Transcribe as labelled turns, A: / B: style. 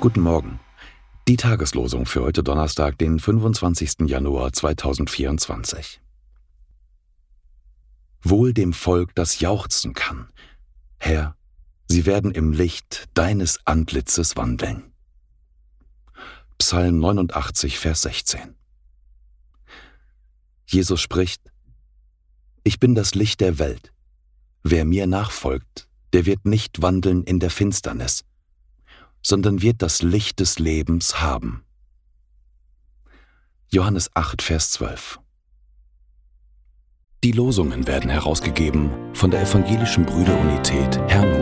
A: Morgen. Die Tageslosung für heute Donnerstag, den 25. Januar 2024. Wohl dem Volk, das jauchzen kann. Herr, sie werden im Licht deines Antlitzes wandeln. Psalm 89, Vers 16. Jesus spricht, Ich bin das Licht der Welt. Wer mir nachfolgt, der wird nicht wandeln in der Finsternis, sondern wird das Licht des Lebens haben. Johannes 8, Vers 12. Die Losungen werden herausgegeben von der Evangelischen Brüderunität Brüdergemeine.